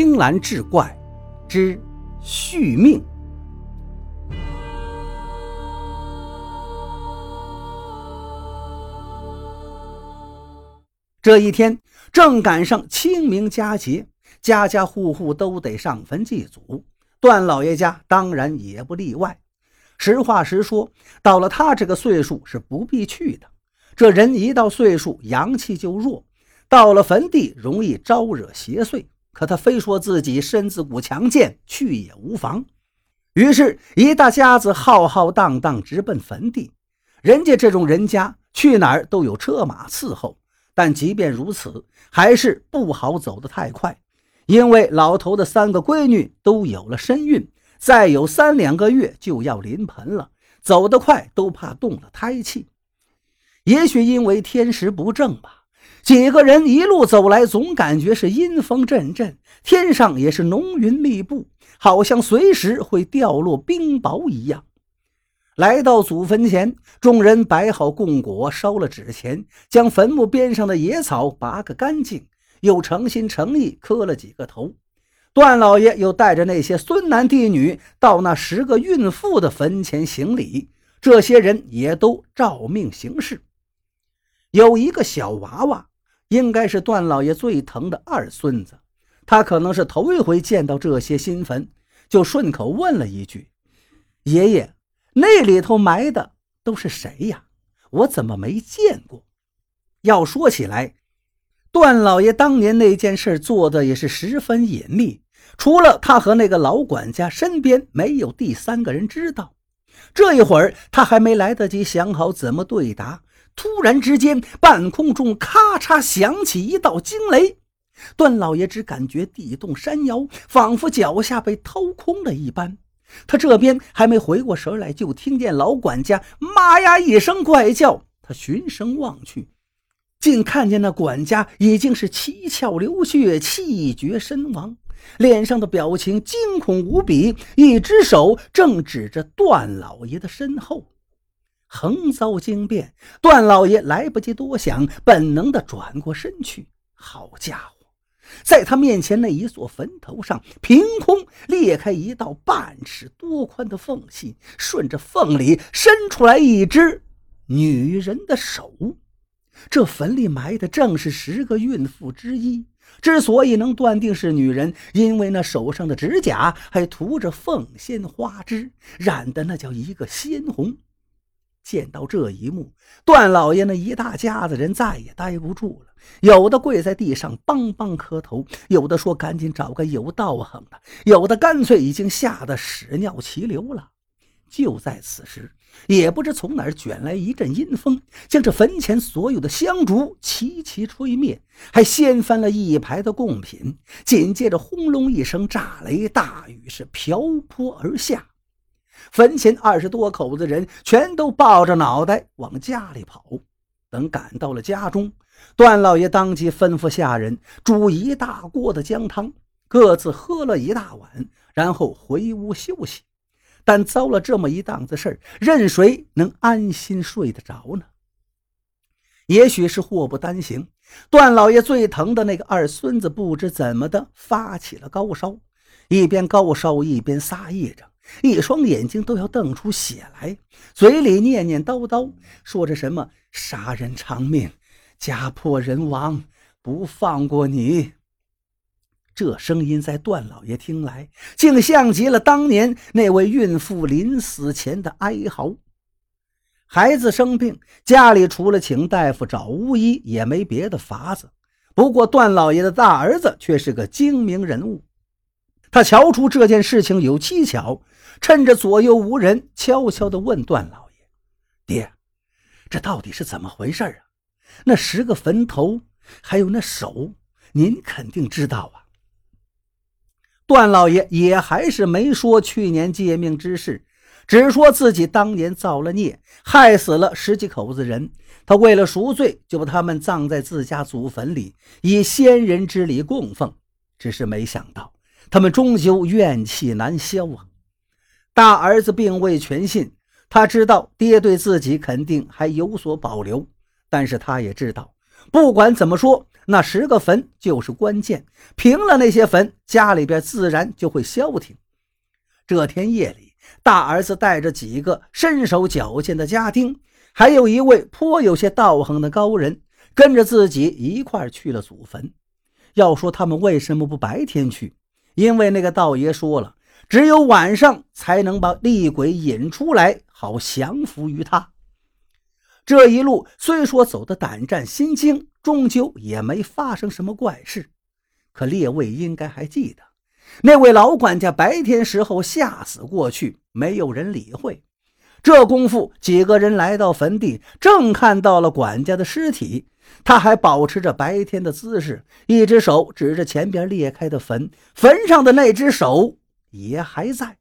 青蓝志怪之续命。这一天正赶上清明佳节，家家户户都得上坟祭祖，段老爷家当然也不例外。实话实说，到了他这个岁数是不必去的。这人一到岁数，阳气就弱，到了坟地容易招惹邪祟。可他非说自己身子骨强健，去也无妨。于是，一大家子浩浩荡荡直奔坟地。人家这种人家去哪儿都有车马伺候，但即便如此，还是不好走得太快，因为老头的三个闺女都有了身孕，再有三两个月就要临盆了，走得快都怕动了胎气。也许因为天时不正吧。几个人一路走来，总感觉是阴风阵阵，天上也是浓云密布，好像随时会掉落冰雹一样。来到祖坟前，众人摆好供果，烧了纸钱，将坟墓边上的野草拔个干净，又诚心诚意磕了几个头。段老爷又带着那些孙男弟女到那十个孕妇的坟前行礼，这些人也都照命行事。有一个小娃娃。应该是段老爷最疼的二孙子，他可能是头一回见到这些新坟，就顺口问了一句：“爷爷，那里头埋的都是谁呀？我怎么没见过？”要说起来，段老爷当年那件事做的也是十分隐秘，除了他和那个老管家，身边没有第三个人知道。这一会儿，他还没来得及想好怎么对答。突然之间，半空中咔嚓响起一道惊雷，段老爷只感觉地动山摇，仿佛脚下被掏空了一般。他这边还没回过神来，就听见老管家“妈呀”一声怪叫。他循声望去，竟看见那管家已经是七窍流血，气绝身亡，脸上的表情惊恐无比，一只手正指着段老爷的身后。横遭惊变，段老爷来不及多想，本能的转过身去。好家伙，在他面前那一座坟头上，凭空裂开一道半尺多宽的缝隙，顺着缝里伸出来一只女人的手。这坟里埋的正是十个孕妇之一。之所以能断定是女人，因为那手上的指甲还涂着凤仙花枝，染的那叫一个鲜红。见到这一幕，段老爷那一大家子人再也待不住了，有的跪在地上梆梆磕头，有的说赶紧找个有道行的，有的干脆已经吓得屎尿齐流了。就在此时，也不知从哪儿卷来一阵阴风，将这坟前所有的香烛齐齐吹灭，还掀翻了一排的贡品。紧接着，轰隆一声炸雷，大雨是瓢泼而下。坟前二十多口子人全都抱着脑袋往家里跑。等赶到了家中，段老爷当即吩咐下人煮一大锅的姜汤，各自喝了一大碗，然后回屋休息。但遭了这么一档子事儿，任谁能安心睡得着呢？也许是祸不单行，段老爷最疼的那个二孙子不知怎么的发起了高烧，一边高烧一边撒癔着。一双眼睛都要瞪出血来，嘴里念念叨叨，说着什么“杀人偿命，家破人亡，不放过你”。这声音在段老爷听来，竟像极了当年那位孕妇临死前的哀嚎。孩子生病，家里除了请大夫、找巫医，也没别的法子。不过段老爷的大儿子却是个精明人物。他瞧出这件事情有蹊跷，趁着左右无人，悄悄地问段老爷：“爹，这到底是怎么回事啊？那十个坟头，还有那手，您肯定知道啊。”段老爷也还是没说去年借命之事，只说自己当年造了孽，害死了十几口子人。他为了赎罪，就把他们葬在自家祖坟里，以先人之礼供奉。只是没想到。他们终究怨气难消啊！大儿子并未全信，他知道爹对自己肯定还有所保留，但是他也知道，不管怎么说，那十个坟就是关键，平了那些坟，家里边自然就会消停。这天夜里，大儿子带着几个身手矫健的家丁，还有一位颇有些道行的高人，跟着自己一块去了祖坟。要说他们为什么不白天去？因为那个道爷说了，只有晚上才能把厉鬼引出来，好降服于他。这一路虽说走得胆战心惊，终究也没发生什么怪事。可列位应该还记得，那位老管家白天时候吓死过去，没有人理会。这功夫，几个人来到坟地，正看到了管家的尸体。他还保持着白天的姿势，一只手指着前边裂开的坟，坟上的那只手也还在。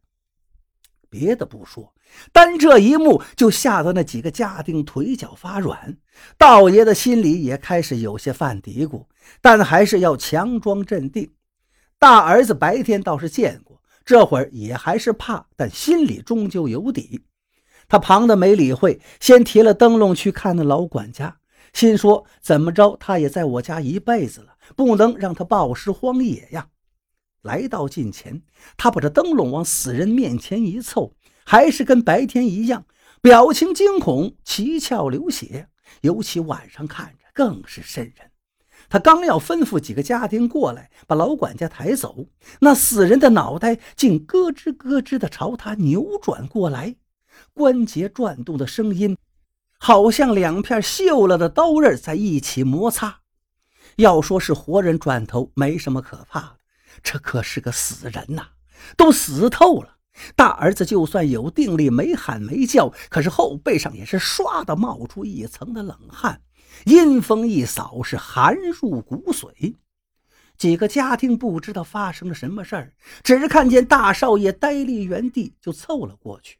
别的不说，单这一幕就吓得那几个家丁腿脚发软。道爷的心里也开始有些犯嘀咕，但还是要强装镇定。大儿子白天倒是见过，这会儿也还是怕，但心里终究有底。他旁的没理会，先提了灯笼去看那老管家。心说：“怎么着，他也在我家一辈子了，不能让他暴尸荒野呀！”来到近前，他把这灯笼往死人面前一凑，还是跟白天一样，表情惊恐，七窍流血。尤其晚上看着更是瘆人。他刚要吩咐几个家丁过来把老管家抬走，那死人的脑袋竟咯吱咯吱地朝他扭转过来，关节转动的声音。好像两片锈了的刀刃在一起摩擦。要说是活人转头没什么可怕的，这可是个死人呐，都死透了。大儿子就算有定力，没喊没叫，可是后背上也是唰的冒出一层的冷汗，阴风一扫，是寒入骨髓。几个家庭不知道发生了什么事儿，只看见大少爷呆立原地，就凑了过去。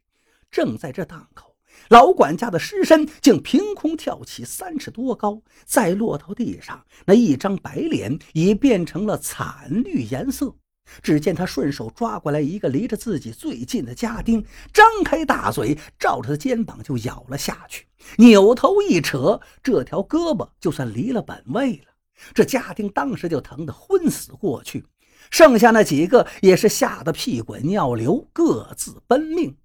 正在这档口。老管家的尸身竟凭空跳起三尺多高，再落到地上，那一张白脸已变成了惨绿颜色。只见他顺手抓过来一个离着自己最近的家丁，张开大嘴，照着他肩膀就咬了下去。扭头一扯，这条胳膊就算离了本位了。这家丁当时就疼得昏死过去，剩下那几个也是吓得屁滚尿流，各自奔命。